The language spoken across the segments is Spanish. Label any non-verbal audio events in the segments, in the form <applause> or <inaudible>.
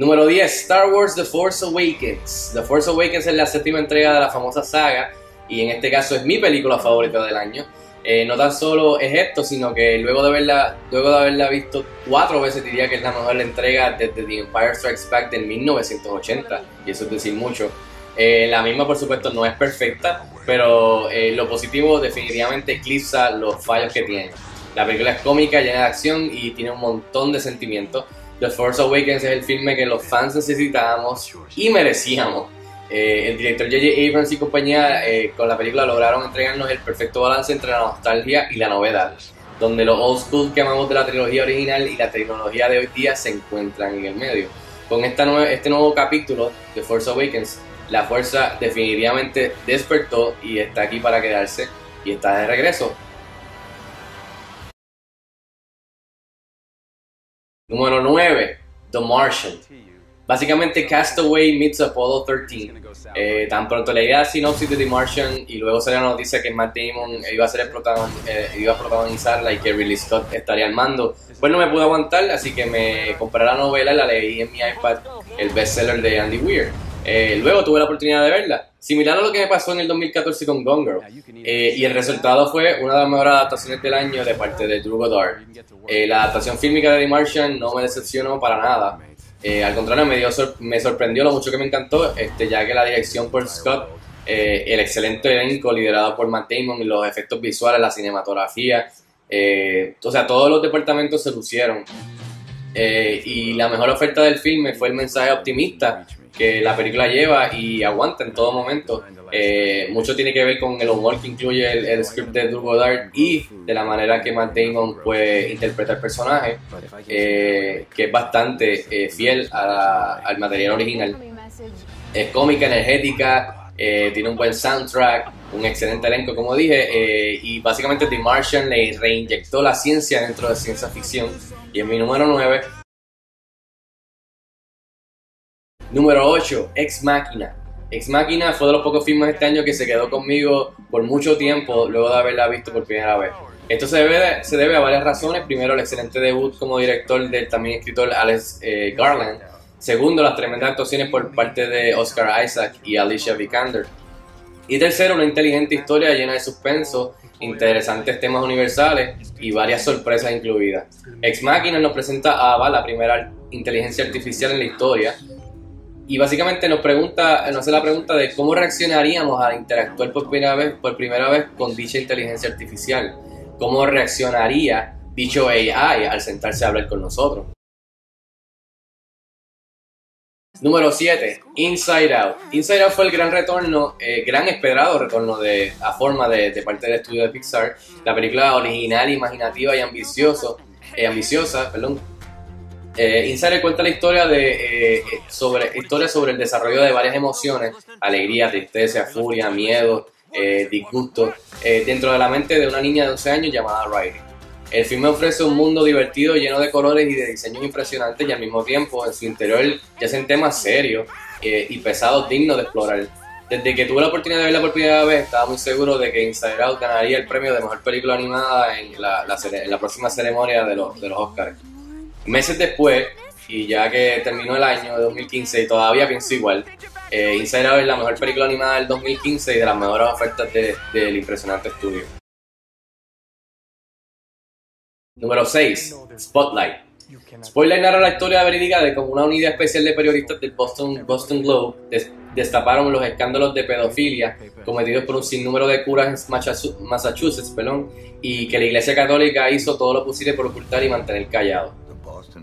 Número 10, Star Wars The Force Awakens. The Force Awakens es la séptima entrega de la famosa saga y en este caso es mi película favorita del año. Eh, no tan solo es esto, sino que luego de, haberla, luego de haberla visto cuatro veces diría que es la mejor entrega desde The Empire Strikes Back de 1980 y eso es decir mucho. Eh, la misma por supuesto no es perfecta, pero eh, lo positivo definitivamente eclipsa los fallos que tiene. La película es cómica, llena de acción y tiene un montón de sentimientos. The Force Awakens es el filme que los fans necesitábamos y merecíamos. Eh, el director J.J. Abrams y compañía eh, con la película lograron entregarnos el perfecto balance entre la nostalgia y la novedad, donde los old school que amamos de la trilogía original y la tecnología de hoy día se encuentran en el medio. Con esta nue- este nuevo capítulo de Force Awakens, la fuerza definitivamente despertó y está aquí para quedarse y está de regreso. Número 9, The Martian. Básicamente Castaway meets Apollo 13. Eh, tan pronto leí la sinopsis de The Martian y luego salió la noticia que Matt Damon iba a ser el protagon- eh, iba a protagonizarla y que Ridley Scott estaría al mando. Pues no me pude aguantar, así que me compré la novela y la leí en mi iPad, el bestseller de Andy Weir. Eh, luego tuve la oportunidad de verla, similar a lo que me pasó en el 2014 con Gone Girl. Eh, y el resultado fue una de las mejores adaptaciones del año de parte de Drew Goddard. Eh, la adaptación fílmica de The Martian no me decepcionó para nada. Eh, al contrario, me, dio sor- me sorprendió lo mucho que me encantó, este, ya que la dirección por Scott, eh, el excelente elenco liderado por Matt Damon, los efectos visuales, la cinematografía, eh, o sea, todos los departamentos se lucieron. Eh, y la mejor oferta del filme fue el mensaje optimista que la película lleva y aguanta en todo momento. Eh, mucho tiene que ver con el humor que incluye el, el script de Drew Goddard y de la manera que Matt Damon pues, interpreta el personaje, eh, que es bastante eh, fiel a la- al material original. Es cómica, energética, eh, tiene un buen soundtrack, un excelente elenco, como dije, eh, y básicamente The Martian le reinyectó la ciencia dentro de ciencia ficción. Y en mi número 9, Número 8, Ex Máquina. Ex Máquina fue de los pocos filmes este año que se quedó conmigo por mucho tiempo luego de haberla visto por primera vez. Esto se debe, se debe a varias razones. Primero, el excelente debut como director del también escritor Alex eh, Garland. Segundo, las tremendas actuaciones por parte de Oscar Isaac y Alicia Vikander. Y tercero, una inteligente historia llena de suspenso, interesantes temas universales y varias sorpresas incluidas. Ex Machina nos presenta a Ava, la primera inteligencia artificial en la historia, y básicamente nos pregunta, nos hace la pregunta de cómo reaccionaríamos al interactuar por primera vez, por primera vez con dicha inteligencia artificial. ¿Cómo reaccionaría dicho AI al sentarse a hablar con nosotros? Número 7, Inside Out. Inside Out fue el gran retorno, eh, gran esperado retorno de, a forma de, parte del estudio de Pixar. La película original, imaginativa y ambicioso, eh, ambiciosa, perdón. Eh, Inside cuenta la historia de eh, sobre historia sobre el desarrollo de varias emociones, alegría, tristeza, furia, miedo, eh, disgusto, eh, dentro de la mente de una niña de 11 años llamada Riley. El filme ofrece un mundo divertido, lleno de colores y de diseños impresionantes y al mismo tiempo en su interior yacen temas serios eh, y pesados dignos de explorar. Desde que tuve la oportunidad de verla por primera vez, estaba muy seguro de que Inside Out ganaría el premio de mejor película animada en la, la en la próxima ceremonia de los, de los Oscars. Meses después, y ya que terminó el año de 2015 y todavía pienso igual, eh, Inside Out es la mejor película animada del 2015 y de las mejores ofertas de- del impresionante estudio. Número 6. Spotlight. Spotlight narra la historia verídica de cómo una unidad especial de periodistas del Boston, Boston Globe des- destaparon los escándalos de pedofilia cometidos por un sinnúmero de curas en Massachusetts perdón, y que la Iglesia Católica hizo todo lo posible por ocultar y mantener callado.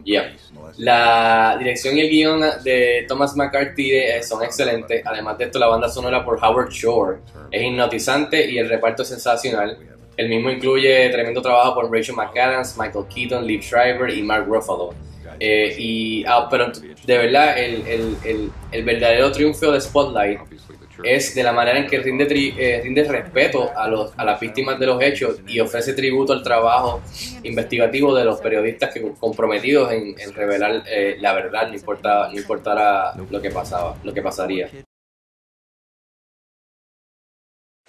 Yeah. La dirección y el guion de Thomas McCarthy eh, son excelentes. Además de esto, la banda sonora por Howard Shore es hipnotizante y el reparto es sensacional. El mismo incluye tremendo trabajo por Rachel McAdams, Michael Keaton, Liv Schreiber y Mark Ruffalo. Eh, y, ah, pero de verdad, el, el, el, verdadero triunfo de Spotlight es de la manera en que rinde, eh, rinde respeto a, los, a las víctimas de los hechos y ofrece tributo al trabajo investigativo de los periodistas que comprometidos en, en revelar eh, la verdad, no importa, no importara lo que pasaba, lo que pasaría.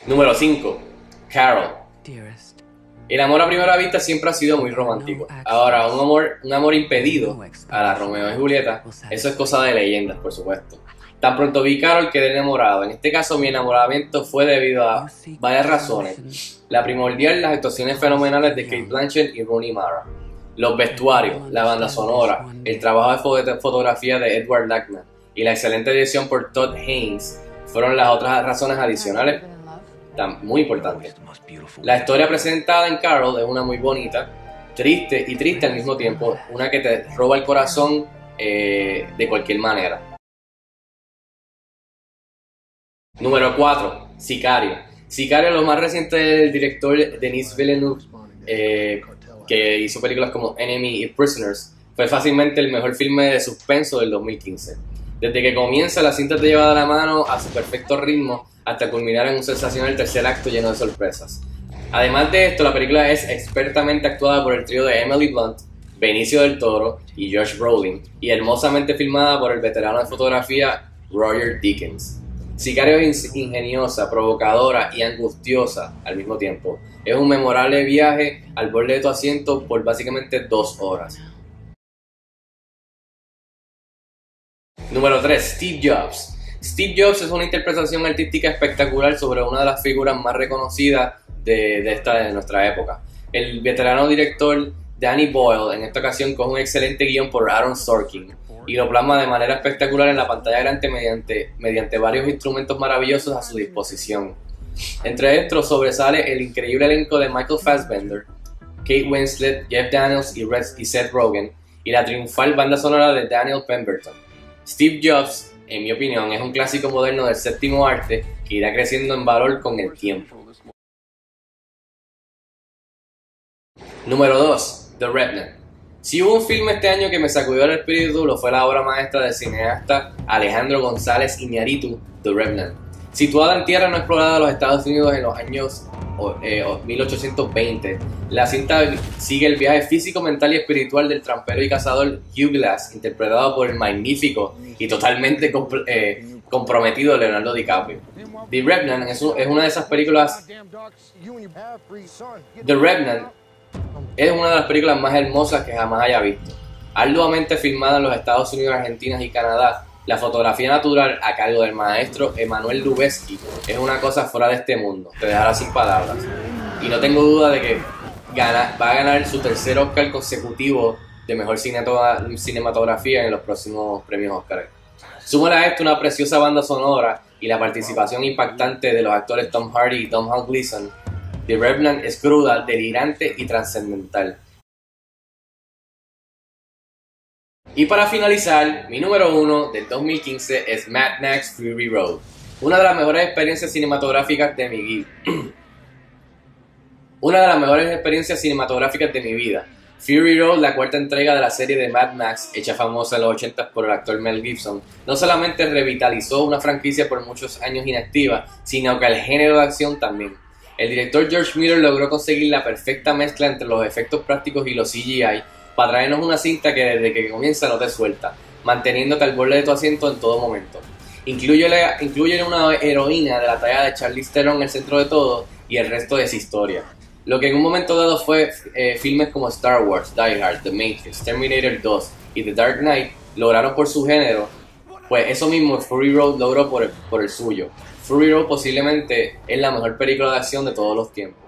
Número 5. Carol. El amor a primera vista siempre ha sido muy romántico. Ahora, un amor, un amor impedido a la Romeo y Julieta, eso es cosa de leyendas, por supuesto. Tan pronto vi Carol quedé enamorado. En este caso, mi enamoramiento fue debido a varias razones. La primordial, las actuaciones fenomenales de Kate Blanchett y Rooney Mara. Los vestuarios, la banda sonora, el trabajo de fo- fotografía de Edward Lackman y la excelente dirección por Todd Haynes fueron las otras razones adicionales muy importantes. La historia presentada en Carol es una muy bonita, triste y triste al mismo tiempo, una que te roba el corazón eh, de cualquier manera. Número 4. Sicario. Sicario, lo más reciente del director Denis Villeneuve, eh, que hizo películas como Enemy y Prisoners, fue fácilmente el mejor filme de suspenso del 2015. Desde que comienza, la cinta te lleva de la mano a su perfecto ritmo hasta culminar en un sensacional tercer acto lleno de sorpresas. Además de esto, la película es expertamente actuada por el trío de Emily Blunt, Benicio del Toro y Josh Brolin, y hermosamente filmada por el veterano de fotografía Roger Dickens. Sicario es ingeniosa, provocadora y angustiosa al mismo tiempo. Es un memorable viaje al borde de tu asiento por básicamente dos horas. Número 3. Steve Jobs. Steve Jobs es una interpretación artística espectacular sobre una de las figuras más reconocidas de, esta, de nuestra época. El veterano director Danny Boyle en esta ocasión coge un excelente guion por Aaron Sorkin y lo plasma de manera espectacular en la pantalla grande mediante, mediante varios instrumentos maravillosos a su disposición. Entre estos sobresale el increíble elenco de Michael Fassbender, Kate Winslet, Jeff Daniels y, Red- y Seth Rogen y la triunfal banda sonora de Daniel Pemberton. Steve Jobs, en mi opinión, es un clásico moderno del séptimo arte que irá creciendo en valor con el tiempo. Número 2. The Revenant. Si hubo un filme este año que me sacudió el espíritu, lo fue la obra maestra del cineasta Alejandro González Iñárritu, The Revenant. Situada en tierra no explorada de los Estados Unidos en los años o- eh, o 1820, la cinta sigue el viaje físico, mental y espiritual del trampero y cazador Hugh Glass, interpretado por el magnífico y totalmente eh, comprometido Leonardo DiCaprio. The Revenant es, es una de esas películas The Revenant es una de las películas más hermosas que jamás haya visto. Arduamente filmada en los Estados Unidos, Argentina y Canadá, la fotografía natural a cargo del maestro Emanuel Lubezki es una cosa fuera de este mundo, te dejará sin palabras. Y no tengo duda de que gana- va a ganar su tercer Oscar consecutivo de mejor cinematografía en los próximos premios Oscar. Súmale a esto una preciosa banda sonora y la participación impactante de los actores Tom Hardy y Tom Gleason. The Revenant es cruda, delirante y trascendental. Y para finalizar, mi número uno del 2015 es Mad Max Fury Road, una de las mejores experiencias cinematográficas de mi vida. <clears throat> una de las mejores experiencias cinematográficas de mi vida. Fury Road, la cuarta entrega de la serie de Mad Max, hecha famosa en los 80 por el actor Mel Gibson, no solamente revitalizó una franquicia por muchos años inactiva, sino que el género de acción también. El director George Miller logró conseguir la perfecta mezcla entre los efectos prácticos y los CGI para traernos una cinta que desde que comienza no te suelta, manteniéndote al borde de tu asiento en todo momento. Incluyele, incluye una heroína de la talla de Charlize Theron en el centro de todo y el resto es historia. Lo que en un momento dado fue eh, filmes como Star Wars, Die Hard, The Matrix, Terminator 2 y The Dark Knight lograron por su género, pues eso mismo Fury Road logró por el, por el suyo. Fury Road posiblemente es la mejor película de acción de todos los tiempos.